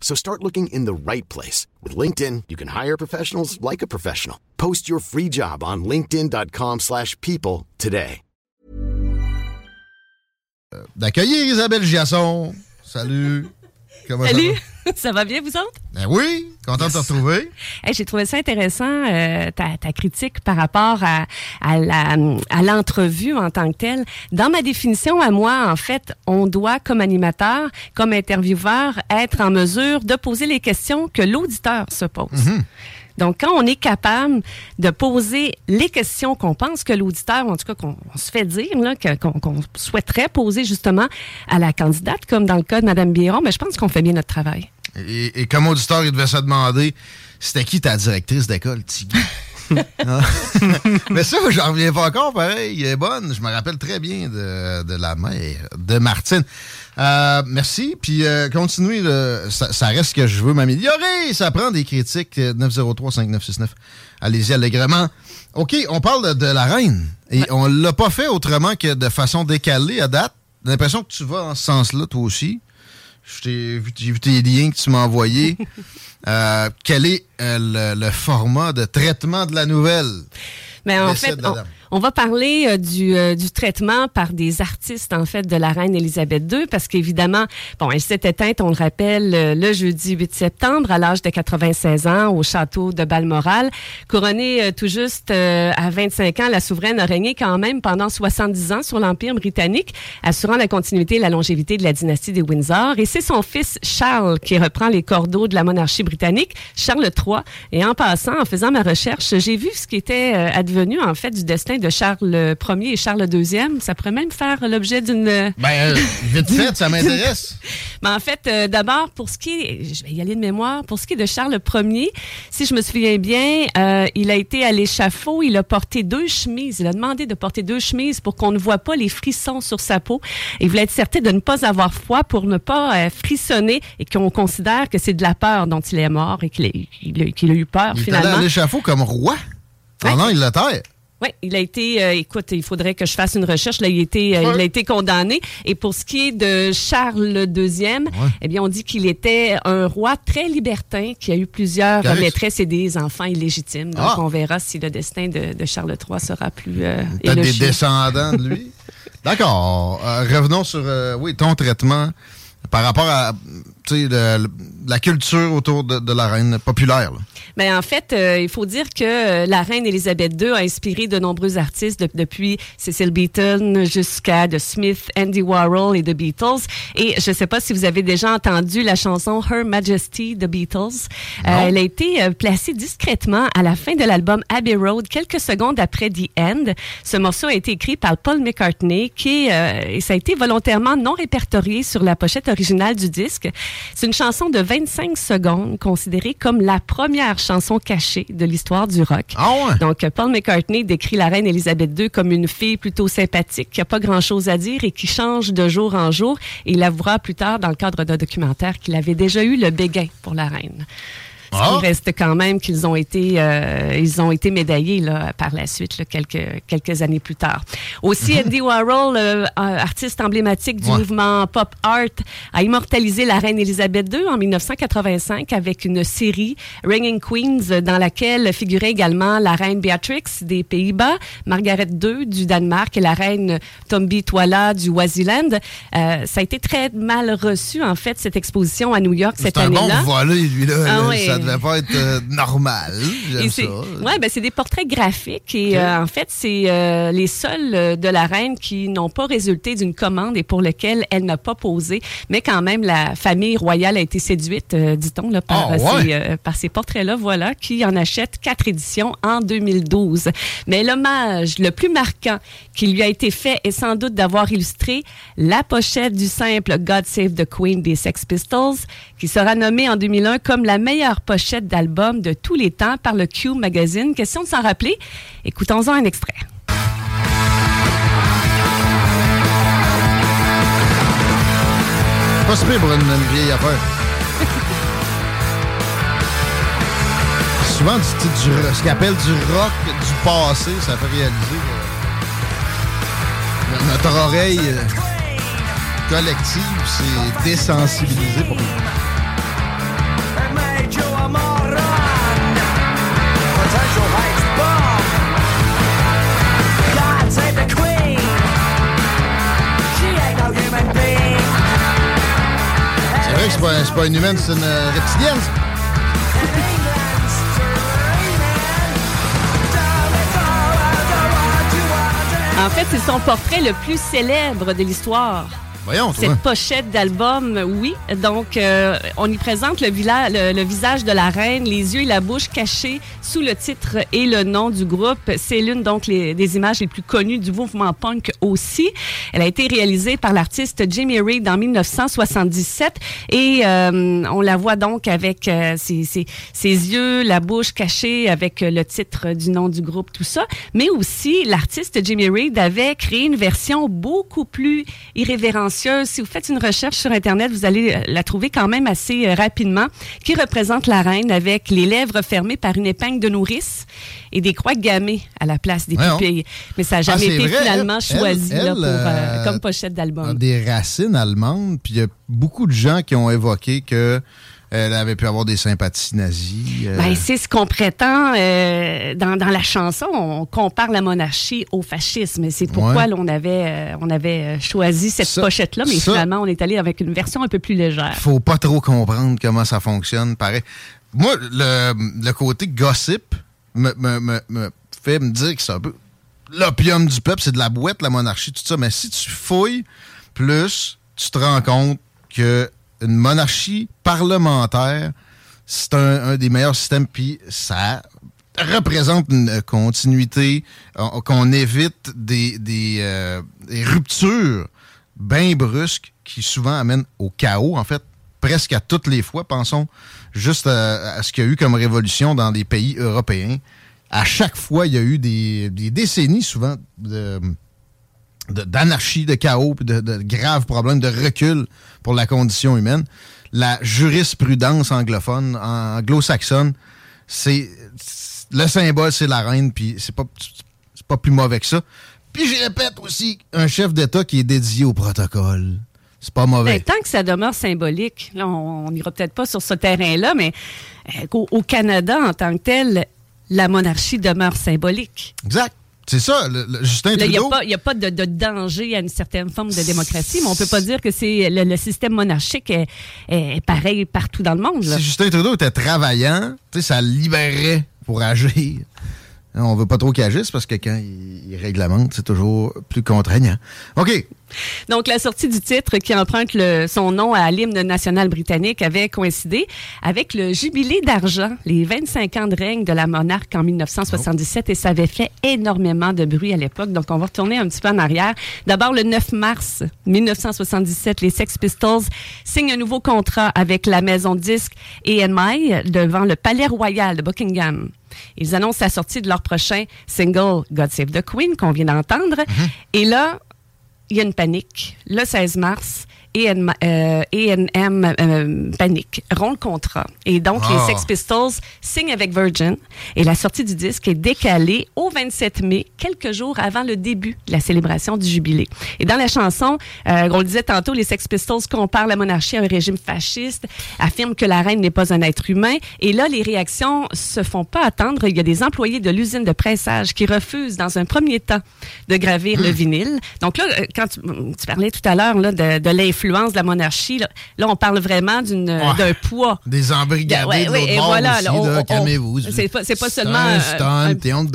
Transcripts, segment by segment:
So start looking in the right place. With LinkedIn, you can hire professionals like a professional. Post your free job on linkedin.com slash people today. D'accueillir Isabelle Giasson. Salut. Comment Salut, ça va? bien vous autres? Ben oui, content de te retrouver. Hey, J'ai trouvé ça intéressant, euh, ta, ta critique par rapport à, à l'entrevue en tant que telle. Dans ma définition à moi, en fait, on doit, comme animateur, comme intervieweur, être en mesure de poser les questions que l'auditeur se pose. Donc, quand on est capable de poser les questions qu'on pense que l'auditeur, en tout cas qu'on on se fait dire, qu'on souhaiterait poser justement à la candidate, comme dans le cas de Mme Biron, mais je pense qu'on fait bien notre travail. Et, et comme auditeur, il devait se demander c'était qui ta directrice d'école, Tigui? Ah. Mais ça, j'en reviens pas encore, pareil. Elle est bonne. Je me rappelle très bien de, de la mère de Martine. Euh, merci. Puis euh, continuez. là. ça, ça reste que je veux m'améliorer. Ça prend des critiques. euh, 903-5969. Allez-y allègrement. OK, on parle de, de la reine. Et on l'a pas fait autrement que de façon décalée à date. J'ai l'impression que tu vas en ce sens-là, toi aussi. Vu- J'ai vu tes liens que tu m'as envoyés. Euh, quel est euh, le, le format de traitement de la nouvelle? Mais en fait, on. On va parler euh, du, euh, du traitement par des artistes, en fait, de la reine Élisabeth II, parce qu'évidemment, bon, elle s'est éteinte, on le rappelle, euh, le jeudi 8 septembre, à l'âge de 96 ans, au château de Balmoral. Couronnée tout juste à 25 ans, la souveraine a régné quand même pendant 70 ans sur l'Empire britannique, assurant la continuité et la longévité de la dynastie des Windsor. Et c'est son fils Charles qui reprend les cordeaux de la monarchie britannique, Charles III. Et en passant, en faisant ma recherche, j'ai vu ce qui était advenu, en fait, du destin de Charles Ier et Charles II. Ça pourrait même faire l'objet d'une... Ben, euh, vite fait, ça m'intéresse. Mais en fait, euh, d'abord, pour ce qui est, je vais y aller de mémoire, pour ce qui est de Charles Ier, si je me souviens bien, euh, il a été à l'échafaud, il a porté deux chemises, il a demandé de porter deux chemises pour qu'on ne voit pas les frissons sur sa peau. Il voulait être certain de ne pas avoir froid pour ne pas euh, frissonner et qu'on considère que c'est de la peur dont il est mort et qu'il a, eu peur Il est allé finalement. à l'échafaud comme roi pendant Angleterre. Oui, il a été, euh, écoute, il faudrait que je fasse une recherche. Là, il a été, euh, il a été condamné. Et pour ce qui est de Charles II, eh bien, on dit qu'il était un roi très libertin qui a eu plusieurs maîtresses et des enfants illégitimes. Donc, Ah. on verra si le destin de, de Charles III sera plus euh, Peut-être des descendants de lui. D'accord. Euh, revenons sur oui, ton traitement par rapport à la culture autour de, la reine populaire. Mais ben, en fait, euh, il faut dire que euh, la reine Elisabeth II a inspiré de nombreux artistes depuis Cecil Beaton jusqu'à The Smith, Andy Warhol et The Beatles. Et je ne sais pas si vous avez déjà entendu la chanson Her Majesty The Beatles. Euh, elle a été placée discrètement à la fin de l'album Abbey Road, quelques secondes après The End. Ce morceau a été écrit par Paul McCartney, qui et ça a été volontairement non répertorié sur la pochette originale du disque. C'est une chanson de 25 secondes, considérée comme la première chanson cachée de l'histoire du rock. Ah ouais? Donc, Paul McCartney décrit la reine Elisabeth II comme une fille plutôt sympathique, qui n'a pas grand-chose à dire et qui change de jour en jour. Et il avouera plus tard, dans le cadre d'un documentaire, qu'il avait déjà eu le béguin pour la reine. Ce qui ah. reste quand même qu'ils ont été, euh, ils ont été médaillés là, par la suite, là, quelques, quelques années plus tard. Aussi, mhm. Andy Warhol, euh, artiste emblématique du mouvement pop art, a immortalisé la reine Elisabeth II en 1985 avec une série Ringing Queens dans laquelle figurait également la reine Beatrix des Pays-Bas, Margaret II du Danemark et la reine Tombi Twala du Waziland. Euh, ça a été très mal reçu, en fait, cette exposition à New York cette année-là. Bon voilà, lui, là, ah, devait pas être euh, normal. J'aime ça. Ouais, ben c'est des portraits graphiques et euh, en fait, c'est euh, les seuls de la reine qui n'ont pas résulté d'une commande et pour lesquels elle n'a pas posé. Mais quand même, la famille royale a été séduite, dit-on, là, par, ah, ces, par ces portraits-là, voilà, qui en achète quatre éditions en 2012. Mais l'hommage le plus marquant qui lui a été fait est sans doute d'avoir illustré la pochette du simple God Save the Queen des Sex Pistols, qui sera nommée en 2001 comme la meilleure pochette d'album de tous les temps par le Q Magazine. Question de s'en rappeler? Écoutons-en un extrait. Pas super pour une, vieille affaire. Souvent, du, ce qu'on appelle du rock du passé, ça fait réaliser notre oreille euh, collective s'est désensibilisée pour c'est pas, pas, une humaine, c'est une euh, reptilienne. En fait, c'est son portrait le plus célèbre de l'histoire. Voyons, Cette pochette d'album, oui. Donc, euh, on y présente le, le, visage de la reine, les yeux et la bouche cachés sous le titre et le nom du groupe. C'est l'une donc des images les plus connues du mouvement punk aussi. Elle a été réalisée par l'artiste Jimmy Reed en 1977 et euh, on la voit donc avec euh, ses, ses, ses, yeux, la bouche cachée avec le titre du nom du groupe, tout ça. Mais aussi, l'artiste Jimmy Reed avait créé une version beaucoup plus irrévérencieuse si vous faites une recherche sur Internet, vous allez euh, la trouver quand même assez euh, rapidement, qui représente la reine avec les lèvres fermées par une épingle de nourrice et des croix gammées à la place des pupilles. Mais ça n'a ah, jamais été finalement choisi euh, comme pochette d'album. Des racines allemandes, puis il y a beaucoup de gens qui ont évoqué que elle avait pu avoir des sympathies nazies. Ben, c'est ce qu'on prétend dans, la chanson. On compare la monarchie au fascisme. C'est pourquoi on avait, on avait choisi cette pochette-là, mais finalement, on est allé avec une version un peu plus légère. Faut pas trop comprendre comment ça fonctionne. Pareil. Moi, le, côté gossip me, fait me dire que c'est un peu l'opium du peuple, c'est de la boîte, la monarchie, tout ça. Mais si tu fouilles plus, tu te rends compte que une monarchie parlementaire, c'est un, des meilleurs systèmes, puis ça représente une continuité, qu'on évite des, des, euh, des ruptures bien brusques qui souvent amènent au chaos, en fait, presque à toutes les fois. Pensons juste à, ce qu'il y a eu comme révolution dans les pays européens. À chaque fois, il y a eu des, décennies souvent de d'anarchie, de, chaos, de, de graves problèmes de recul pour la condition humaine. La jurisprudence anglophone, anglo-saxonne, c'est le symbole, c'est la reine, puis c'est pas, pas plus mauvais que ça. Puis je répète aussi, un chef d'État qui est dédié au protocole. C'est pas mauvais. Ben, tant que ça demeure symbolique, là, on n'ira peut-être pas sur ce terrain-là, mais euh, au, Canada, en tant que tel, la monarchie demeure symbolique. Exact. C'est ça, le, le Justin Là, Il n'y a Trudeau. pas, il y a pas de, de danger à une certaine forme de démocratie, mais on peut pas dire que c'est le, le système monarchique est, est pareil partout dans le monde. là. Si Justin Trudeau était travaillant, ça le libérerait pour agir. On veut pas trop qu'il agisse parce que quand il, il réglemente, c'est toujours plus contraignant. OK. Donc, la sortie du titre qui emprunte son nom à l'hymne national britannique avait coïncidé avec le jubilé d'argent, les 25 ans de règne de la monarque en 1977, et ça avait fait énormément de bruit à l'époque. Donc, on va retourner un petit peu en arrière. D'abord, le 9 mars 1977, les Sex Pistols signent un nouveau contrat avec la maison de disques EMI devant le Palais Royal de Buckingham. Ils annoncent la sortie de leur prochain single God Save the Queen qu'on vient d'entendre. Et là, il y a une panique. Le 16 mars, EN, euh, euh, panique, rompt le contrat. Et donc, Ah. les Sex Pistols signent avec Virgin et la sortie du disque est décalée au 27 mai, quelques jours avant le début de la célébration du jubilé. Et dans la chanson, euh, on le disait tantôt, les Sex Pistols comparent la monarchie à un régime fasciste, affirment que la reine n'est pas un être humain. Et là, les réactions se font pas attendre. Il y a des employés de l'usine de pressage qui refusent, dans un premier temps, de gravir le vinyle. Donc là, euh, quand tu, tu parlais tout à l'heure de, de l'influence de la monarchie, là, là, on parle vraiment d'une, Ouais. d'un poids. Des embrigadés de ouais, l'autre et voilà, aussi, on- là, on- c'est pas- c'est pas seulement, un euh, stunt, un- t'es on.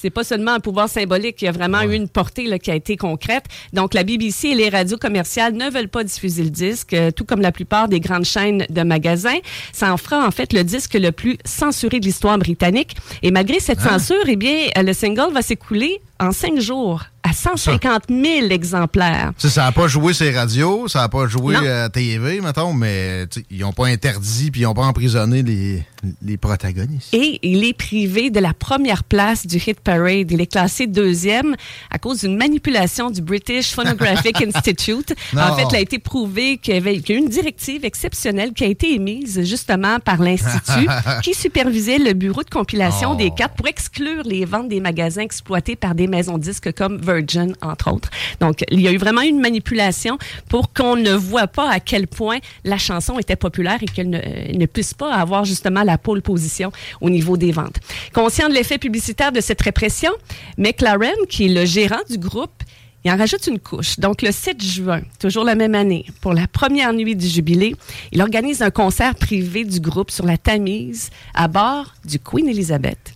C'est pas seulement un pouvoir symbolique, il y a vraiment eu une portée là, qui a été concrète. Donc, la BBC et les radios commerciales ne veulent pas diffuser le disque, euh, tout comme la plupart des grandes chaînes de magasins. Ça en fera en fait le disque le plus censuré de l'histoire britannique. Et malgré cette censure, eh bien, euh, le single va s'écouler en cinq jours à 150 000 exemplaires. Ça n'a pas joué ces radios, ça n'a pas joué à TV, mettons, mais ils n'ont pas interdit puis ils n'ont pas emprisonné les, les protagonistes. Et il est privé de la première place du Hit Parade. Il est classé deuxième à cause d'une manipulation du British Phonographic Institute. Non. En fait, il a été prouvé qu'il y avait qu'il y a eu une directive exceptionnelle qui a été émise justement par l'Institut qui supervisait le bureau de compilation Oh. des cartes pour exclure les ventes des magasins exploités par des maisons de disques comme Virgin, entre autres. Donc, il y a eu vraiment une manipulation pour qu'on ne voit pas à quel point la chanson était populaire et qu'elle ne, euh, puisse pas avoir justement la pole position au niveau des ventes. Conscient de l'effet publicitaire de cette répression, McLaren, qui est le gérant du groupe, il en rajoute une couche. Donc, le 7 juin, toujours la même année, pour la première nuit du jubilé, il organise un concert privé du groupe sur la Tamise à bord du Queen Elizabeth.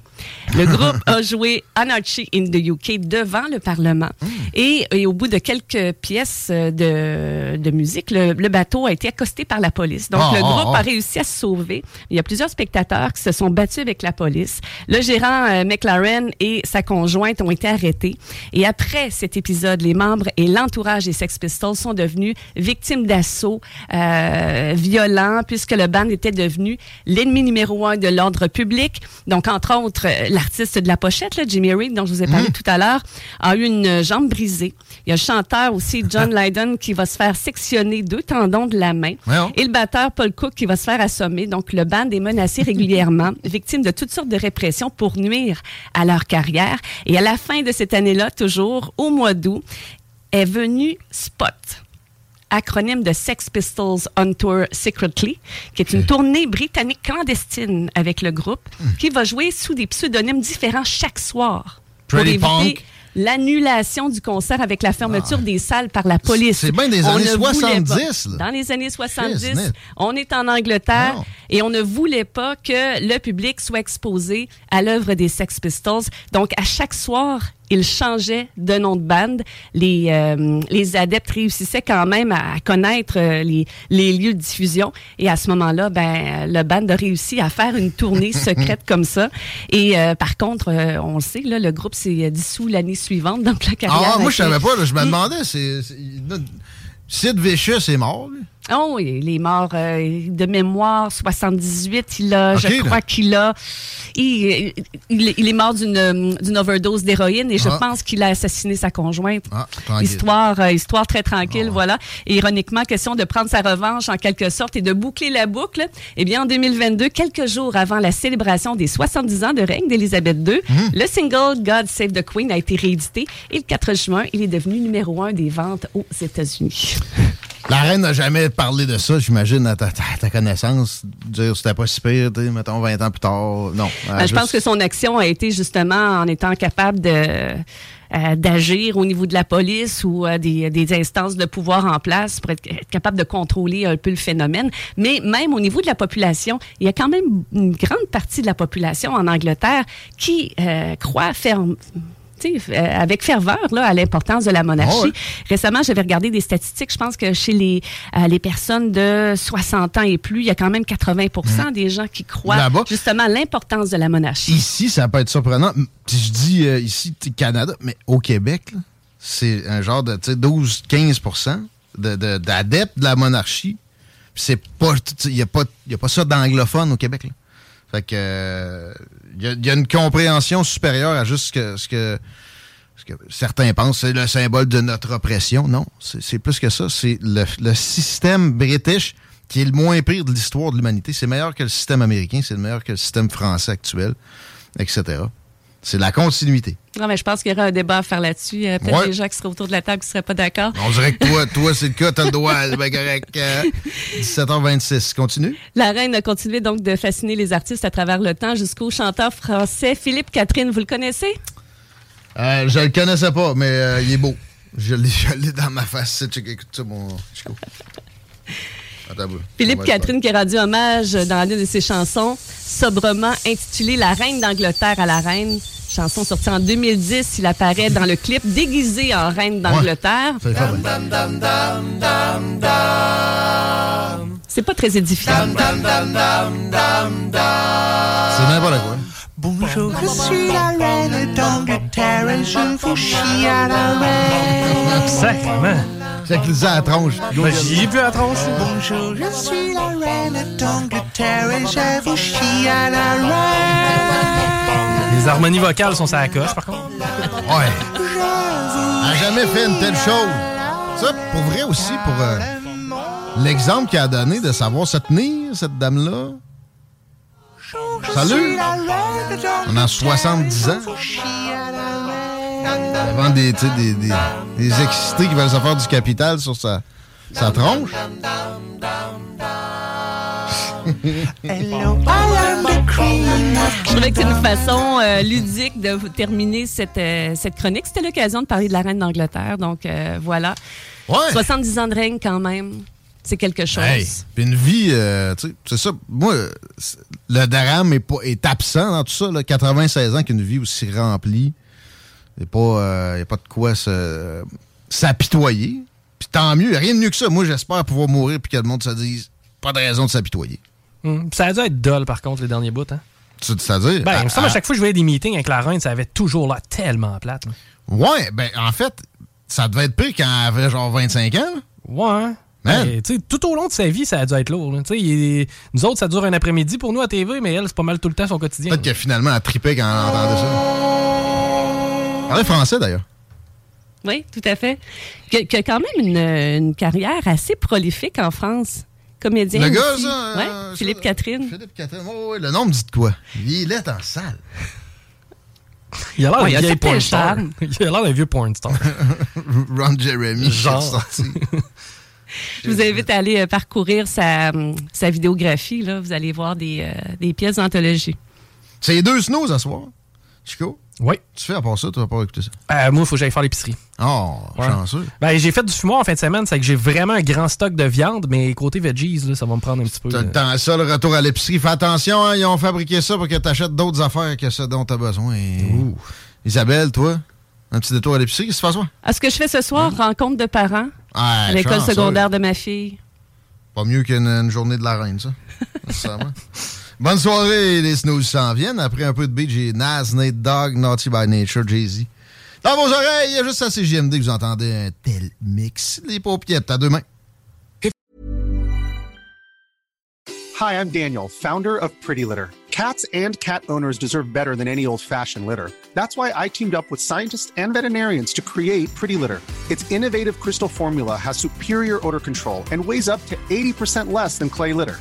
Le groupe a joué Anarchy in the UK devant le Parlement. Et, et au bout de quelques pièces euh, de, de musique, le, le bateau a été accosté par la police. Donc, Ah, le ah, groupe ah. a réussi à se sauver. Il y a plusieurs spectateurs qui se sont battus avec la police. Le gérant euh, McLaren et sa conjointe ont été arrêtés. Et après cet épisode, les membres et l'entourage des Sex Pistols sont devenus victimes d'assauts euh, violents puisque le band était devenu l'ennemi numéro un de l'ordre public. Donc, entre autres, euh, l'artiste de la pochette, là, Jimmy Reed, dont je vous ai parlé tout à l'heure, a eu une jambe brisée. Il y a le chanteur aussi, John Lydon, qui va se faire sectionner deux tendons de la main. Et le batteur Paul Cook qui va se faire assommer. Donc, le band est menacé régulièrement, victime de toutes sortes de répressions pour nuire à leur carrière. Et à la fin de cette année-là, toujours au mois d'août, est venu Spot acronyme de Sex Pistols on Tour Secretly, qui est une tournée britannique clandestine avec le groupe, qui va jouer sous des pseudonymes différents chaque soir pour Pretty éviter punk. l'annulation du concert avec la fermeture des salles par la police. C'est bien des On années ne voulait 70, pas- là. Dans les années 70, Christ, on est en Angleterre Non. et on ne voulait pas que le public soit exposé à l'œuvre des Sex Pistols. Donc, à chaque soir, ils changeaient de nom de bande. Les, euh, les adeptes réussissaient quand même à connaître euh, les, les lieux de diffusion. Et à ce moment-là, ben, le band a réussi à faire une tournée secrète comme ça. Et euh, par contre, euh, on le sait, là, le groupe s'est dissous l'année suivante. Donc, la carrière. Ah, moi, je savais pas, là, je me demandais, c'est. c'est- Sid Vicious est mort, lui. Oh, il est mort euh, de mémoire, 78. Il a, je crois qu'il a, il, il- il est mort d'une d'une overdose d'héroïne et je Ah. pense qu'il a assassiné sa conjointe. Ah. Histoire, euh, histoire très tranquille, Ah. voilà. Et ironiquement, question de prendre sa revanche en quelque sorte et de boucler la boucle. Eh bien, en 2022, quelques jours avant la célébration des 70 ans de règne d'Élisabeth II, Hum. le single God Save the Queen a été réédité et le 4 juin, il est devenu numéro un des ventes aux États-Unis. La reine n'a jamais parlé de ça, j'imagine, à ta, ta, connaissance. Dire c'était pas si pire, mettons 20 ans plus tard. Non. Ben, je pense que son action a été justement en étant capable de euh, d'agir au niveau de la police ou euh, des, des, instances de pouvoir en place pour être, capable de contrôler un peu le phénomène. Mais même au niveau de la population, il y a quand même une grande partie de la population en Angleterre qui euh, croit ferme avec ferveur là, à l'importance de la monarchie. Ah Récemment, j'avais regardé des statistiques. Je pense que chez les, euh, les personnes de 60 ans et plus, il y a quand même 80% mmh. des gens qui croient justement à l'importance de la monarchie. Ici, ça peut être surprenant. Je dis euh, ici, Canada, mais au Québec, c'est un genre de 12-15% d'adeptes de, la monarchie. C'est pas, il n'y a, pas, a pas ça d'anglophone au Québec. Là. Fait que il y, a une compréhension supérieure à juste ce que, ce que, certains pensent. C'est le symbole de notre oppression. Non, c'est plus que ça. C'est le, système british qui est le moins pire de l'histoire de l'humanité. C'est meilleur que le système américain, c'est meilleur que le système français actuel, etc. C'est la continuité. Non, mais je pense qu'il y aura un débat à faire là-dessus. Euh, peut-être des gens qui seraient autour de la table qui ne seraient pas d'accord. On dirait que toi, toi c'est le cas, t'as le droit. Ben correct. 17h26, euh, continue. La reine a continué donc de fasciner les artistes à travers le temps jusqu'au chanteur français Philippe Catherine. Vous le connaissez? Euh, je le connaissais pas, mais euh, il est beau. Je l'ai dans ma face. Écoute ça, mon Chico. Philippe Catherine qui a rendu hommage dans l'une de ses chansons, sobrement intitulée La Reine d'Angleterre à la Reine. Chanson sortie en 2010, il apparaît dans le clip déguisé en Reine d'Angleterre. C'est pas très édifiant. C'est n'importe quoi. Bonjour, je suis la reine d'Angleterre et je vous chie à la reine. Exactement. C'est qu'ils à la tronche. J'y ai vu à la tronche. Bonjour, je suis la reine d'Angleterre et je vous chie à la reine. Les harmonies vocales sont sa coche, par contre. Ouais. Elle n'a jamais fait une telle chose. Ça, pour vrai aussi, pour euh, l'exemple qu'elle a donné de savoir se tenir, cette dame-là. Salut! On a 70 ans. Devant des, des, des, des excités qui veulent se faire du capital sur sa, sa tronche. Je trouvais que c'est une façon euh, ludique de terminer cette, euh, cette chronique. C'était l'occasion de parler de la reine d'Angleterre. Donc, euh, voilà. 70 ans de règne quand même. C'est quelque chose. puis une vie, tu sais, c'est ça. Moi, le drame est, pas, est absent dans tout ça. Là, 96 ans qu'une vie aussi remplie. Il n'y a, a, pas de quoi s'apitoyer. Puis tant mieux, rien de mieux que ça. Moi, j'espère pouvoir mourir puis que le monde se dise pas de raison de s'apitoyer. Hum, ça a dû être dull, par contre, les derniers bouts. Hein? C'est-à-dire? Ben, à, à, chaque fois que je voyais des meetings avec la reine, ça avait toujours l'air tellement plate. Ouais, ben, en fait, ça devait être pire quand elle avait genre 25 ans. Ouais. Ben, tout au long de sa vie, ça a dû être lourd. nous autres, ça dure un après-midi pour nous à TV, mais elle, c'est pas mal tout le temps son quotidien. Peut-être que finalement, elle tripait quand elle entendait ça. Elle parlait français, d'ailleurs. Oui, tout à fait. Qui a, quand même une, une carrière assez prolifique en France comédien. Le gars, ça? Ouais, Philippe Catherine. Philippe Catherine. Oh, oui, le nom me dit de quoi? Il est en salle. Il a l'air d'un vieux porn star. Il a l'air d'un vieux porn star. Ron Jeremy, genre. Je vous invite à aller euh, parcourir sa, sa vidéographie. Là. Vous allez voir des, euh, des pièces d'anthologie. C'est les deux snows à soir, Chico? Oui. Tu fais à part ça, tu vas pas écouter ça? Euh, moi, il faut que j'aille faire l'épicerie. Oh, chanceux. Ben, j'ai fait du fumoir en fin de semaine, c'est que j'ai vraiment un grand stock de viande, mais côté veggies, là, ça va me prendre un petit peu. T'as ça, le retour à l'épicerie. Fais attention, hein, ils ont fabriqué ça pour que tu achètes d'autres affaires que ce dont tu as besoin. Isabelle, toi, un petit détour à l'épicerie, qu'est-ce que tu fais ce soir? Ce que je fais ce soir, rencontre de parents à l'école secondaire de ma fille. Pas mieux qu'une journée de la reine, ça. Bonne soirée, les snooze s'en viennent. Après un peu de beat, j'ai Nas, Nate Dogg, Naughty by Nature, Jay-Z. Dans vos oreilles, juste à CGMD que vous entendez un tel mix. Les paupières, à deux mains. Hi, I'm Daniel, founder of Pretty Litter. Cats and cat owners deserve better than any old-fashioned litter. That's why I teamed up with scientists and veterinarians to create Pretty Litter. Its innovative crystal formula has superior odor control and weighs up to 80% less than clay litter.